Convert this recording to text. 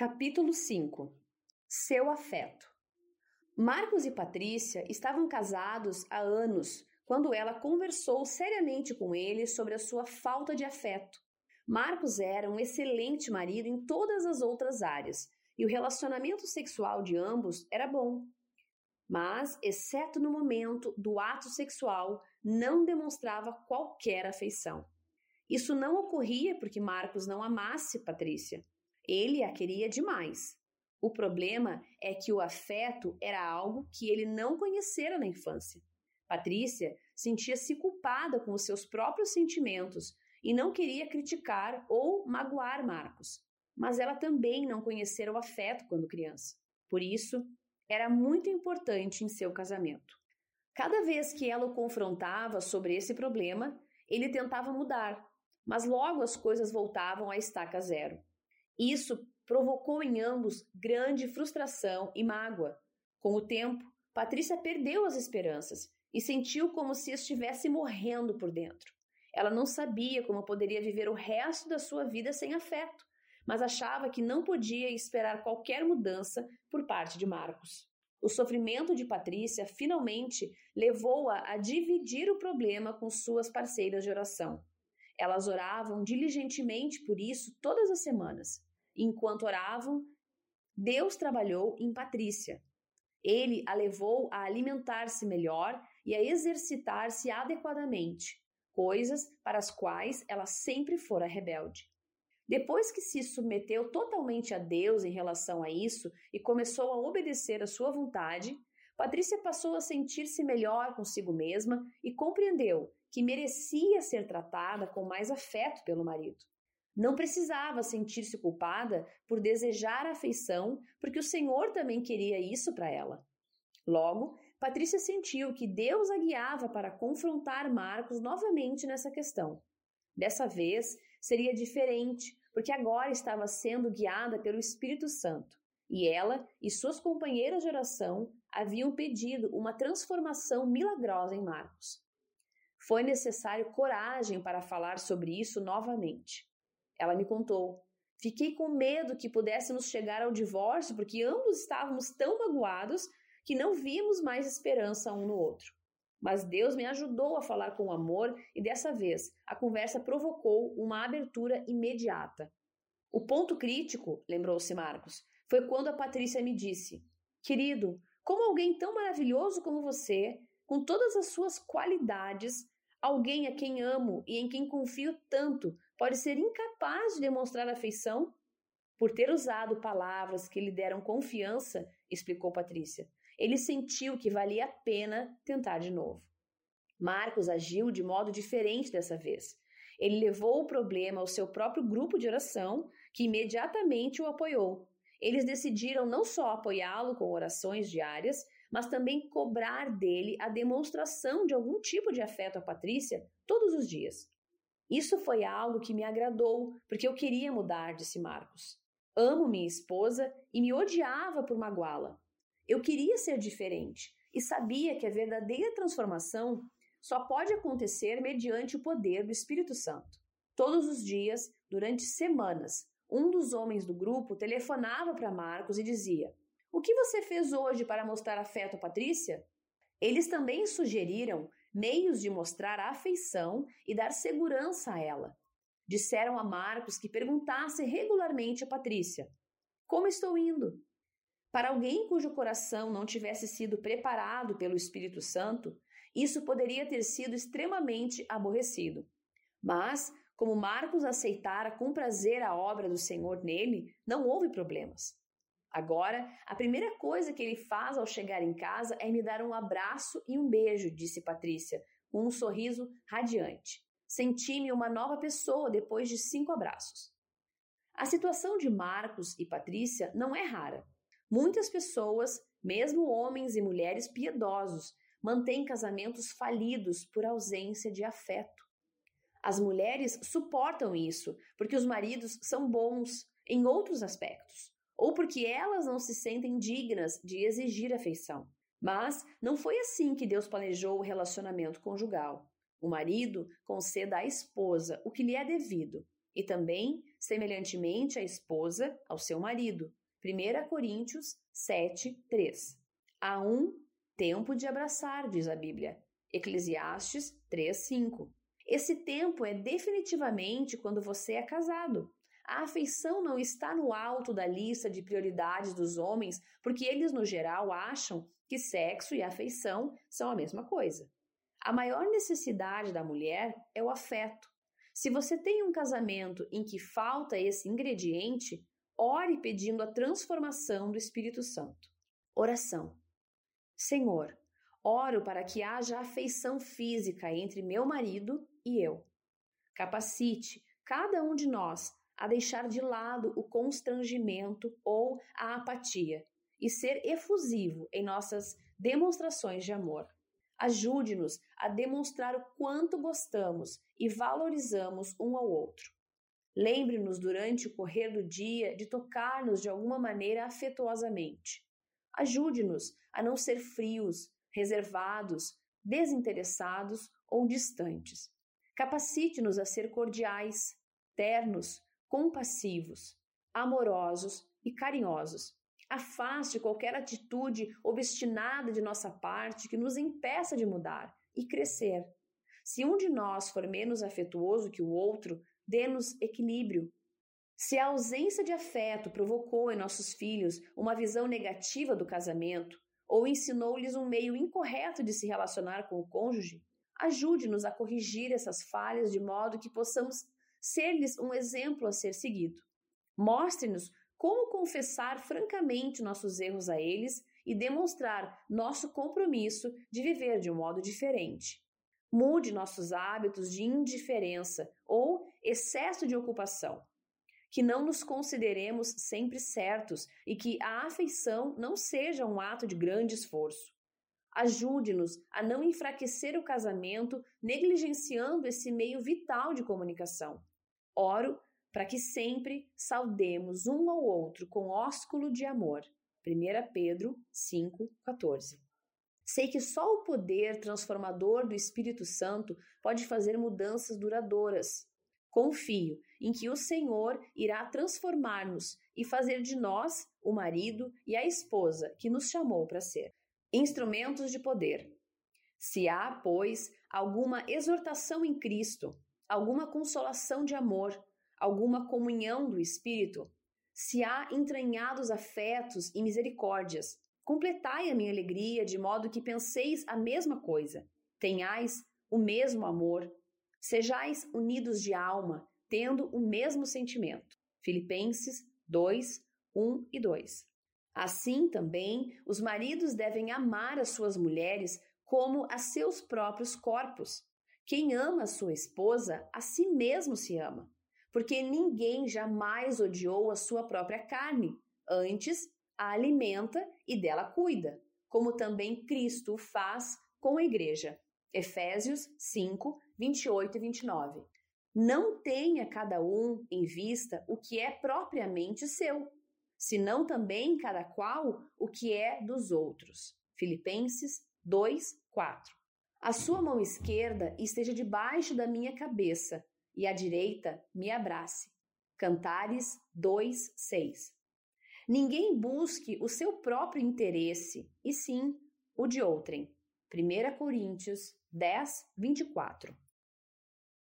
Capítulo 5 Seu afeto Marcos e Patrícia estavam casados há anos quando ela conversou seriamente com ele sobre a sua falta de afeto. Marcos era um excelente marido em todas as outras áreas e o relacionamento sexual de ambos era bom. Mas, exceto no momento do ato sexual, não demonstrava qualquer afeição. Isso não ocorria porque Marcos não amasse Patrícia. Ele a queria demais. O problema é que o afeto era algo que ele não conhecera na infância. Patrícia sentia-se culpada com os seus próprios sentimentos e não queria criticar ou magoar Marcos. Mas ela também não conhecera o afeto quando criança. Por isso, era muito importante em seu casamento. Cada vez que ela o confrontava sobre esse problema, ele tentava mudar, mas logo as coisas voltavam à estaca zero. Isso provocou em ambos grande frustração e mágoa. Com o tempo, Patrícia perdeu as esperanças e sentiu como se estivesse morrendo por dentro. Ela não sabia como poderia viver o resto da sua vida sem afeto, mas achava que não podia esperar qualquer mudança por parte de Marcos. O sofrimento de Patrícia finalmente levou-a a dividir o problema com suas parceiras de oração. Elas oravam diligentemente por isso todas as semanas. Enquanto oravam, Deus trabalhou em Patrícia. Ele a levou a alimentar-se melhor e a exercitar-se adequadamente, coisas para as quais ela sempre fora rebelde. Depois que se submeteu totalmente a Deus em relação a isso e começou a obedecer à sua vontade, Patrícia passou a sentir-se melhor consigo mesma e compreendeu que merecia ser tratada com mais afeto pelo marido. Não precisava sentir-se culpada por desejar afeição, porque o Senhor também queria isso para ela. Logo, Patrícia sentiu que Deus a guiava para confrontar Marcos novamente nessa questão. Dessa vez seria diferente, porque agora estava sendo guiada pelo Espírito Santo, e ela e suas companheiras de oração haviam pedido uma transformação milagrosa em Marcos. Foi necessário coragem para falar sobre isso novamente. Ela me contou. Fiquei com medo que pudéssemos chegar ao divórcio porque ambos estávamos tão magoados que não víamos mais esperança um no outro. Mas Deus me ajudou a falar com amor e dessa vez a conversa provocou uma abertura imediata. O ponto crítico, lembrou-se Marcos, foi quando a Patrícia me disse: Querido, como alguém tão maravilhoso como você, com todas as suas qualidades, alguém a quem amo e em quem confio tanto, pode ser incapaz de demonstrar afeição? Por ter usado palavras que lhe deram confiança, explicou Patrícia, ele sentiu que valia a pena tentar de novo. Marcos agiu de modo diferente dessa vez. Ele levou o problema ao seu próprio grupo de oração, que imediatamente o apoiou. Eles decidiram não só apoiá-lo com orações diárias, mas também cobrar dele a demonstração de algum tipo de afeto a Patrícia todos os dias. Isso foi algo que me agradou, porque eu queria mudar, disse Marcos. Amo minha esposa e me odiava por magoá-la. Eu queria ser diferente e sabia que a verdadeira transformação só pode acontecer mediante o poder do Espírito Santo. Todos os dias, durante semanas, um dos homens do grupo telefonava para Marcos e dizia: O que você fez hoje para mostrar afeto a Patrícia? Eles também sugeriram meios de mostrar afeição e dar segurança a ela. Disseram a Marcos que perguntasse regularmente a Patrícia: Como estou indo? Para alguém cujo coração não tivesse sido preparado pelo Espírito Santo, isso poderia ter sido extremamente aborrecido. Mas, como Marcos aceitara com prazer a obra do Senhor nele, não houve problemas. Agora, a primeira coisa que ele faz ao chegar em casa é me dar um abraço e um beijo, disse Patrícia, com um sorriso radiante. Senti-me uma nova pessoa depois de cinco abraços. A situação de Marcos e Patrícia não é rara. Muitas pessoas, mesmo homens e mulheres piedosos, mantêm casamentos falidos por ausência de afeto. As mulheres suportam isso porque os maridos são bons em outros aspectos ou porque elas não se sentem dignas de exigir afeição. Mas não foi assim que Deus planejou o relacionamento conjugal. O marido conceda à esposa o que lhe é devido e também semelhantemente a esposa ao seu marido. 1 Coríntios 7, 3. Há um tempo de abraçar, diz a Bíblia. Eclesiastes 3, 5. Esse tempo é definitivamente quando você é casado. A afeição não está no alto da lista de prioridades dos homens, porque eles, no geral, acham que sexo e afeição são a mesma coisa. A maior necessidade da mulher é o afeto. Se você tem um casamento em que falta esse ingrediente, ore pedindo a transformação do Espírito Santo. Oração. Senhor, oro para que haja afeição física entre meu marido e eu. Capacite cada um de nós a deixar de lado o constrangimento ou a apatia e ser efusivo em nossas demonstrações de amor. Ajude-nos a demonstrar o quanto gostamos e valorizamos um ao outro. Lembre-nos durante o correr do dia de tocar-nos de alguma maneira afetuosamente. Ajude-nos a não ser frios, reservados, desinteressados ou distantes. Capacite-nos a ser cordiais, ternos, compassivos, amorosos e carinhosos. Afaste qualquer atitude obstinada de nossa parte que nos impeça de mudar e crescer. Se um de nós for menos afetuoso que o outro, dê-nos equilíbrio. Se a ausência de afeto provocou em nossos filhos uma visão negativa do casamento, ou ensinou-lhes um meio incorreto de se relacionar com o cônjuge, ajude-nos a corrigir essas falhas de modo que possamos ser-lhes um exemplo a ser seguido. Mostre-nos como confessar francamente nossos erros a eles e demonstrar nosso compromisso de viver de um modo diferente. Mude nossos hábitos de indiferença ou excesso de ocupação. Que não nos consideremos sempre certos e que a afeição não seja um ato de grande esforço. Ajude-nos a não enfraquecer o casamento negligenciando esse meio vital de comunicação. Oro para que sempre saudemos um ao outro com ósculo de amor. 1 Pedro 5,14. Sei que só o poder transformador do Espírito Santo pode fazer mudanças duradouras. Confio em que o Senhor irá transformar-nos e fazer de nós o marido e a esposa que nos chamou para ser. Instrumentos de poder. Se há, pois, alguma exortação em Cristo, alguma consolação de amor, alguma comunhão do Espírito, se há entranhados afetos e misericórdias, completai a minha alegria de modo que penseis a mesma coisa, tenhais o mesmo amor, sejais unidos de alma, tendo o mesmo sentimento. Filipenses 2, 1 e 2. Assim também, os maridos devem amar as suas mulheres como a seus próprios corpos. Quem ama sua esposa, a si mesmo se ama, porque ninguém jamais odiou a sua própria carne, antes a alimenta e dela cuida, como também Cristo faz com a igreja. Efésios 5, 28 e 29. Não tenha cada um em vista o que é propriamente seu, senão também cada qual o que é dos outros. Filipenses 2, 4. A sua mão esquerda esteja debaixo da minha cabeça, e a direita me abrace. Cantares 2, 6. Ninguém busque o seu próprio interesse, e sim o de outrem. 1 Coríntios 10, 24.